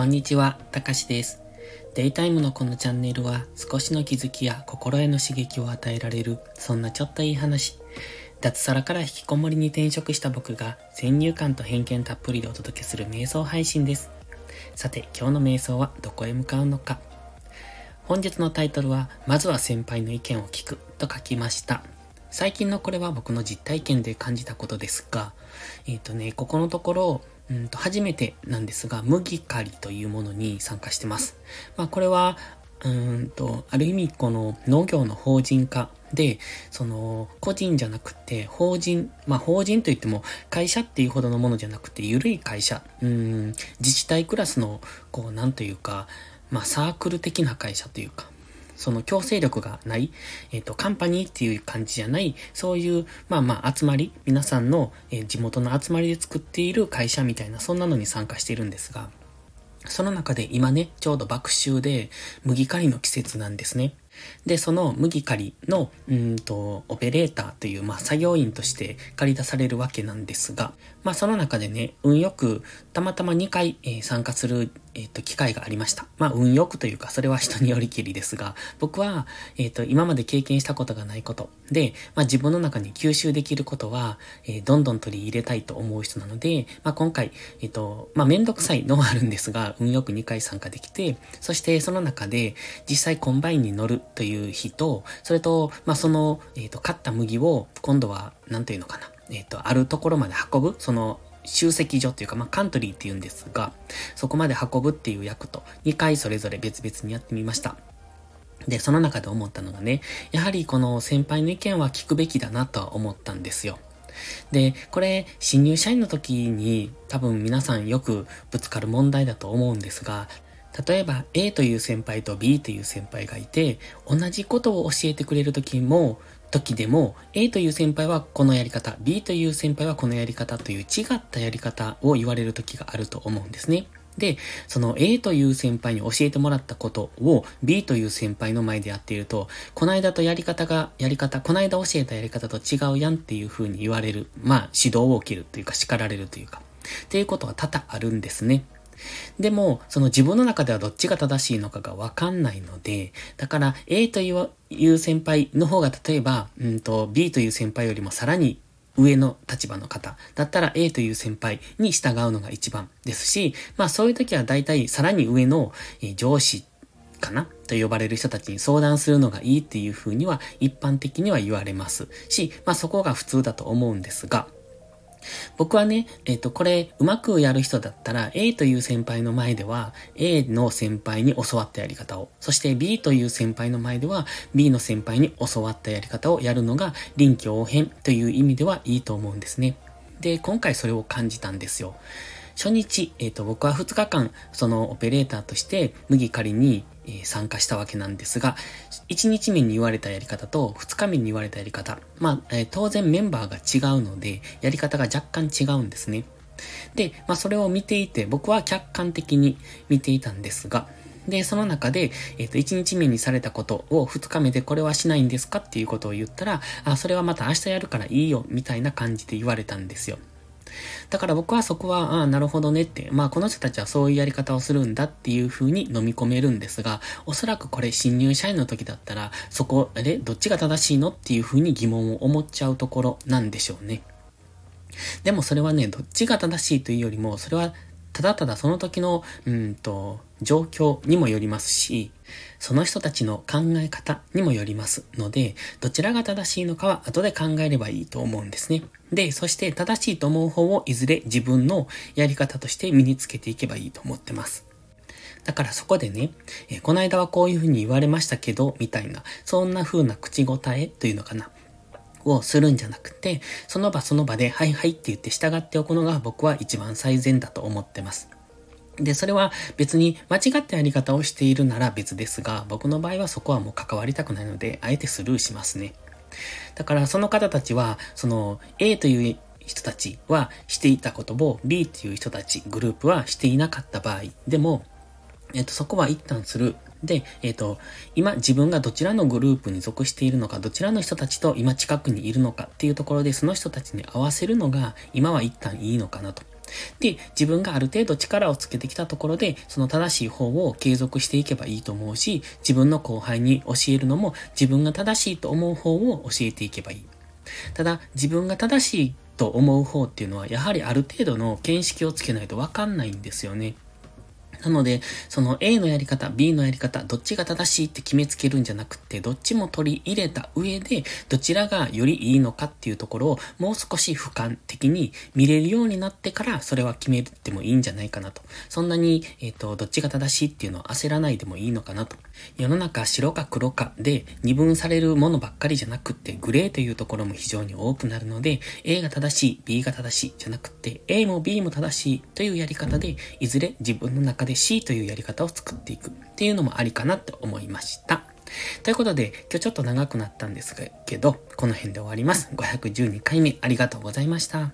こんにちは、たかしです。デイタイムのこのチャンネルは少しの気づきや心への刺激を与えられる、そんなちょっといい話。脱サラから引きこもりに転職した僕が先入観と偏見たっぷりでお届けする瞑想配信です。さて、今日の瞑想はどこへ向かうのか。本日のタイトルは、まずは先輩の意見を聞くと書きました。最近のこれは僕の実体験で感じたことですが、えっ、ー、とね、ここのところ、うんと初めてなんですが、麦刈りというものに参加してます。まあこれは、うんと、ある意味この農業の法人化で、その、個人じゃなくて、法人、まあ法人といっても会社っていうほどのものじゃなくて、ゆるい会社、うん、自治体クラスの、こう、なんというか、まあサークル的な会社というか、その強制力がない、えっ、ー、と、カンパニーっていう感じじゃない、そういう、まあまあ集まり、皆さんの、えー、地元の集まりで作っている会社みたいな、そんなのに参加しているんですが、その中で今ね、ちょうど爆臭で麦刈りの季節なんですね。で、その麦刈りの、うんと、オペレーターという、まあ、作業員として借り出されるわけなんですが、まあ、その中でね、運よく、たまたま2回、えー、参加する、えっ、ー、と、機会がありました。まあ、運よくというか、それは人によりきりですが、僕は、えっ、ー、と、今まで経験したことがないことで、まあ、自分の中に吸収できることは、えー、どんどん取り入れたいと思う人なので、まあ、今回、えっ、と、まあ、めんどくさいのはあるんですが、運よく2回参加できて、そしてその中で、実際コンバインに乗るという日と、それと、まあ、その、えっ、と、買った麦を、今度は、なんていうのかな、えっ、と、あるところまで運ぶ、その、集積所っていうか、まあ、カントリーって言うんですが、そこまで運ぶっていう役と、2回それぞれ別々にやってみました。で、その中で思ったのがね、やはりこの先輩の意見は聞くべきだなとは思ったんですよ。で、これ、新入社員の時に多分皆さんよくぶつかる問題だと思うんですが、例えば A という先輩と B という先輩がいて、同じことを教えてくれる時も、時でも、A という先輩はこのやり方、B という先輩はこのやり方という違ったやり方を言われる時があると思うんですね。で、その A という先輩に教えてもらったことを B という先輩の前でやっていると、この間とやり方が、やり方、この間教えたやり方と違うやんっていう風に言われる。まあ、指導を受けるというか叱られるというか。っていうことは多々あるんですね。でも、その自分の中ではどっちが正しいのかがわかんないので、だから A という先輩の方が例えば、うんと B という先輩よりもさらに上の立場の方。だったら A という先輩に従うのが一番ですし、まあそういう時は大体さらに上の上司かな？と呼ばれる人たちに相談するのがいいっていうふうには一般的には言われますし、まあそこが普通だと思うんですが、僕はね、えっ、と、これ、うまくやる人だったら、A という先輩の前では、A の先輩に教わったやり方を、そして B という先輩の前では、B の先輩に教わったやり方をやるのが、臨機応変という意味ではいいと思うんですね。で、今回それを感じたんですよ。初日、えっ、ー、と、僕は2日間、そのオペレーターとして、麦狩りに、え、参加したわけなんですが、1日目に言われたやり方と2日目に言われたやり方、まあ、え、当然メンバーが違うので、やり方が若干違うんですね。で、まあ、それを見ていて、僕は客観的に見ていたんですが、で、その中で、えっ、ー、と、1日目にされたことを2日目でこれはしないんですかっていうことを言ったら、あ、それはまた明日やるからいいよ、みたいな感じで言われたんですよ。だから僕はそこは、ああ、なるほどねって、まあこの人たちはそういうやり方をするんだっていう風に飲み込めるんですが、おそらくこれ新入社員の時だったら、そこあれどっちが正しいのっていう風に疑問を思っちゃうところなんでしょうね。でもそれはね、どっちが正しいというよりも、それはただただその時の、うんと、状況にもよりますし、その人たちの考え方にもよりますので、どちらが正しいのかは後で考えればいいと思うんですね。で、そして正しいと思う方をいずれ自分のやり方として身につけていけばいいと思ってます。だからそこでね、えー、この間はこういうふうに言われましたけど、みたいな、そんな風な口答えというのかな。をするんじゃなくて、その場その場で、はいはいって言って従っておくのが僕は一番最善だと思ってます。で、それは別に間違ったやり方をしているなら別ですが、僕の場合はそこはもう関わりたくないので、あえてスルーしますね。だからその方たちは、その A という人たちはしていたことを B という人たち、グループはしていなかった場合でも、えっと、そこは一旦する。で、えっ、と、今自分がどちらのグループに属しているのか、どちらの人たちと今近くにいるのかっていうところで、その人たちに合わせるのが今は一旦いいのかなと。で、自分がある程度力をつけてきたところで、その正しい方を継続していけばいいと思うし、自分の後輩に教えるのも自分が正しいと思う方を教えていけばいい。ただ、自分が正しいと思う方っていうのは、やはりある程度の見識をつけないとわかんないんですよね。なので、その A のやり方、B のやり方、どっちが正しいって決めつけるんじゃなくて、どっちも取り入れた上で、どちらがよりいいのかっていうところを、もう少し俯瞰的に見れるようになってから、それは決めてもいいんじゃないかなと。そんなに、えっ、ー、と、どっちが正しいっていうのを焦らないでもいいのかなと。世の中白か黒かで二分されるものばっかりじゃなくって、グレーというところも非常に多くなるので、A が正しい、B が正しいじゃなくて、A も B も正しいというやり方で、いずれ自分の中で C というやり方を作っていくっていうのもありかなって思いました。ということで、今日ちょっと長くなったんですけど、この辺で終わります。512回目ありがとうございました。